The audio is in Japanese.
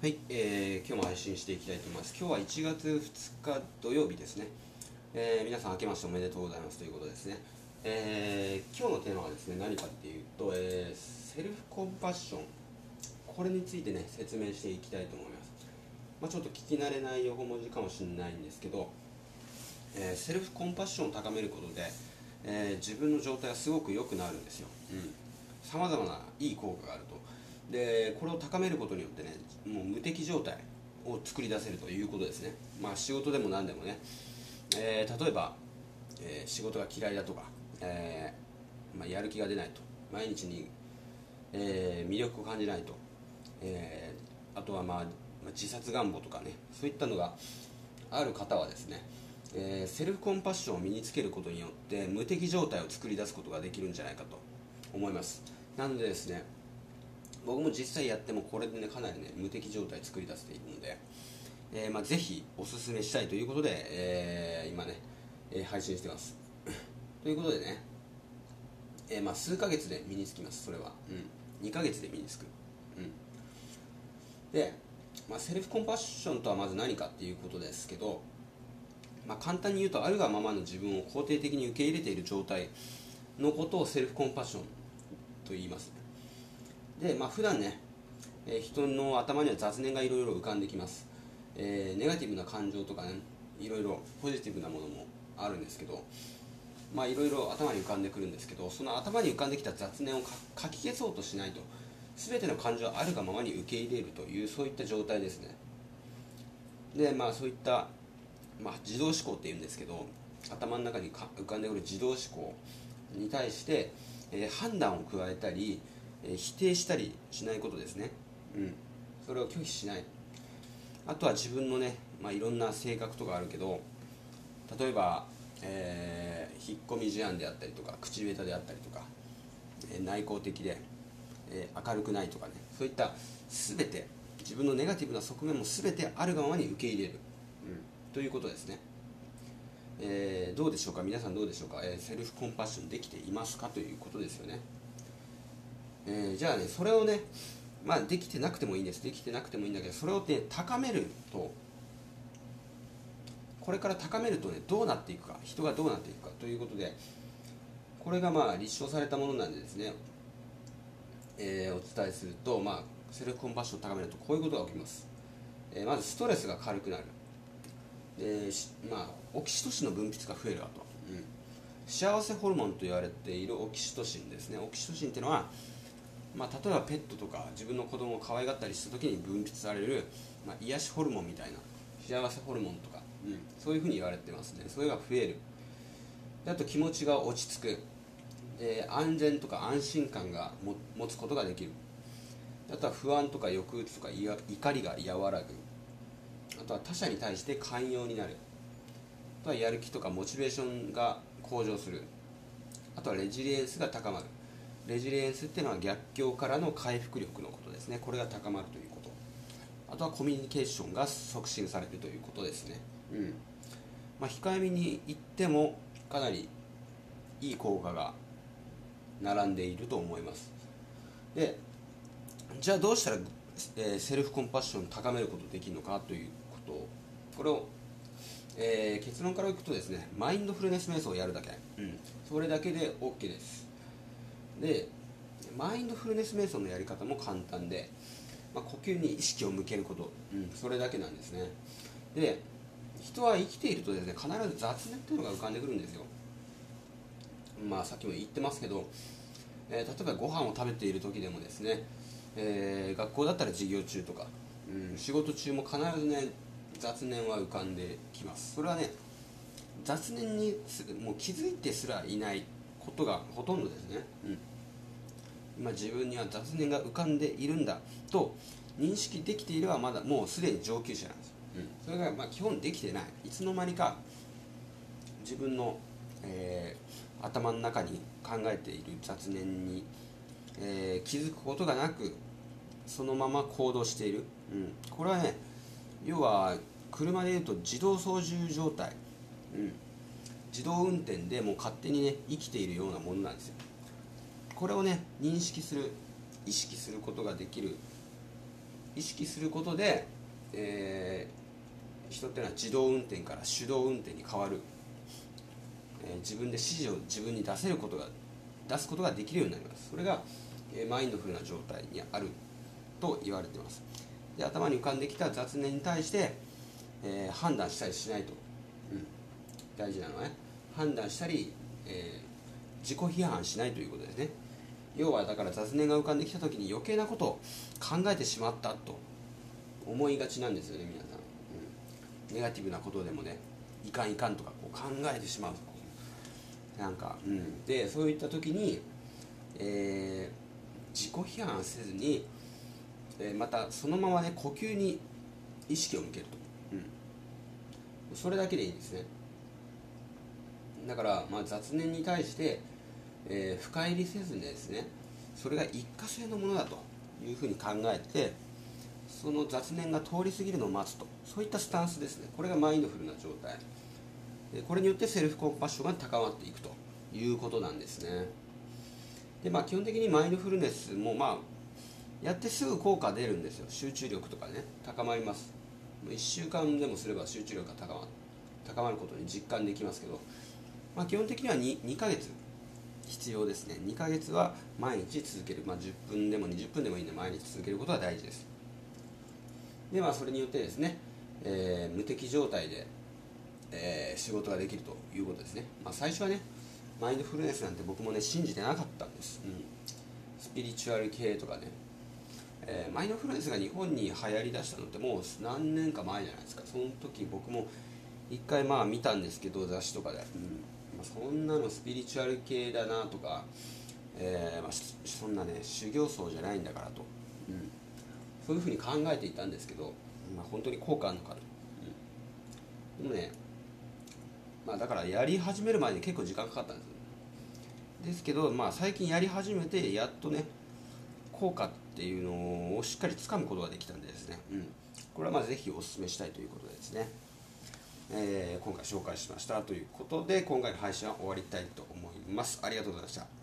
はい、えー、今日も配信していきたいと思います。今日は1月2日土曜日ですね。えー、皆さん明けましておめでとうございますということですね。えー、今日のテーマはですね、何かっていうと、えー、セルフコンパッション。これについてね、説明していきたいと思います。まあ、ちょっと聞き慣れない横文字かもしれないんですけど、えー、セルフコンパッションを高めることで、えー、自分の状態がすごく良くなるんですよ。うん。様々ないい効果があると。でこれを高めることによってねもう無敵状態を作り出せるということですね。まあ仕事でも何でもね、えー、例えば、えー、仕事が嫌いだとか、えー、まあ、やる気が出ないと。毎日に、え魅力を感じないと、えあとは、まあ、自殺願望とかね。そういったのがある方はですねえセルフコンパッションを身につけることによって無敵状態を作り出すことができるんじゃないかと思います。なのでですね僕も実際やってもこれでねかなりね無敵状態作り出せているので、えーまあ、ぜひおすすめしたいということで、えー、今ね、えー、配信してます。ということでね、えーまあ、数ヶ月で身につきますそれは、うん、2ヶ月で身につく、うん、で、まあ、セルフコンパッションとはまず何かっていうことですけど、まあ、簡単に言うとあるがままの自分を肯定的に受け入れている状態のことをセルフコンパッションと言います。でまあ普段ね、えー、人の頭には雑念がいろいろ浮かんできます、えー、ネガティブな感情とかねいろいろポジティブなものもあるんですけどまあいろいろ頭に浮かんでくるんですけどその頭に浮かんできた雑念をかき消そうとしないと全ての感情はあるがままに受け入れるというそういった状態ですね。でまあそういった、まあ、自動思考っていうんですけど頭の中に浮かんでくる自動思考に対して、えー、判断を加えたりえ否定したりしないことですね、うん、それを拒否しない。あとは自分のね、まあ、いろんな性格とかあるけど例えば、えー、引っ込み思案であったりとか口下手であったりとか、えー、内向的で、えー、明るくないとかね。そういった全て自分のネガティブな側面も全てあるがままに受け入れる、うん、ということですね。え、どうでしょうか？皆さんどうでしょうか、え、セルフコンパッションできていますか？ということですよね。えー、じゃあねそれをねまあできてなくてもいいんです。できてなくてもいいんだけどそれをね高めるとこれから高めるとねどうなっていくか人がどうなっていくかということでこれがまあ立証されたものなんでですね、えー、お伝えするとまあセルフコンパッションを高めるとこういうことが起きます、えー、まずストレスが軽くなる。でまあオキシトシンの分泌が増えるわと、うん、幸せホルモンと言われているオキシトシンですね。オキシトシンっていうのはまあ、例えばペットとか自分の子供を可愛がったりした時に分泌される、まあ、癒しホルモンみたいな幸せホルモンとか、うん、そういうふうに言われてますね。それが増える。であと気持ちが落ち着く、えー、安全とか安心感が持つことができる。あとは不安とか抑うつとか怒りが和らぐ。あとは他者に対して寛容になる。あとはやる気とかモチベーションが向上する。あとはレジリエンスが高まるレジリエンスっていうのは逆境からの回復力のことですね。これが高まるということ。あとはコミュニケーションが促進されるということですね。うん。まあ、控えめに言ってもかなりいい効果が並んでいると思います。でじゃあどうしたら、えー、セルフコンパッションを高めることできるのかということ。これを、えー、結論からいくとですねマインドフルネス瞑想をやるだけ、うん、それだけで OK です。でマインドフルネス瞑想のやり方も簡単で、まあ、呼吸に意識を向けること、うん、それだけなんですね。で人は生きているとですね必ず雑念っていうのが浮かんでくるんですよ。まあさっきも言ってますけど、えー、例えばご飯を食べている時でもですね、えー、学校だったら授業中とか、うん、仕事中も必ずね雑念は浮かんできます。それはね雑念にもう気づいてすらいないことがほとんどですね、うん。今自分には雑念が浮かんでいるんだと認識できていればまだもうすでに上級者なんです、うん、それがまあ基本できてない。いつの間にか自分の、えー、頭の中に考えている雑念に、えー、気づくことがなくそのまま行動している、うん、これはね要は車でいうと自動操縦状態、うん、自動運転でもう勝手にね生きているようなものなんですよ。これをね認識する意識することができる。意識することで、えー、人っていうのは自動運転から手動運転に変わる、えー、自分で指示を自分に出せることが出すことができるようになります。それが、えー、マインドフルな状態にある。と言われてます。で頭に浮かんできた雑念に対して、え、判断したりしないと、うん、大事なのはね判断したり、えー、自己批判しないということですね。要はだから雑念が浮かんできた時に余計なことを考えてしまったと思いがちなんですよね皆さん、うん、ネガティブなことでもねいかんいかんとかこう考えてしまうなんか、うん、でそういった時に、えー、自己批判せずに、えー、またそのままね呼吸に意識を向けると、うん、それだけでいいんですね。だから、まあ、雑念に対して、えー、深入りせずにですねそれが一過性のものだというふうに考えてその雑念が通り過ぎるのを待つとそういったスタンスですね。これがマインドフルな状態。これによってセルフコンパッションが高まっていくということなんですね。でまあ基本的にマインドフルネスもまあやってすぐ効果出るんですよ。集中力とかね高まります。1週間でもすれば集中力が高まることに実感できますけど、まあ、基本的には 2, 2ヶ月。必要ですね。2ヶ月は毎日続ける、まあ、10分でも20分でもいいんで毎日続けることは大事です。でまあそれによってですね、えー、無敵状態で、えー、仕事ができるということですね、まあ、最初はねマインドフルネスなんて僕もね信じてなかったんです、うん、スピリチュアル系とかね、えー、マインドフルネスが日本に流行りだしたのってもう何年か前じゃないですか。その時僕も一回まあ見たんですけど雑誌とかで、うん。まあ、そんなのスピリチュアル系だなとか、えーまあ、そんなね修行僧じゃないんだからと、うん、そういうふうに考えていたんですけど、まあ、本当に効果あるのかと、うん、でもね、まあ、だからやり始める前に結構時間かかったんですですけど、まあ、最近やり始めてやっとね効果っていうのをしっかりつかむことができたんでですね、うん、これはまあぜひお勧めしたいということですね。えー、今回紹介しましたということで今回の配信は終わりたいと思います。ありがとうございました。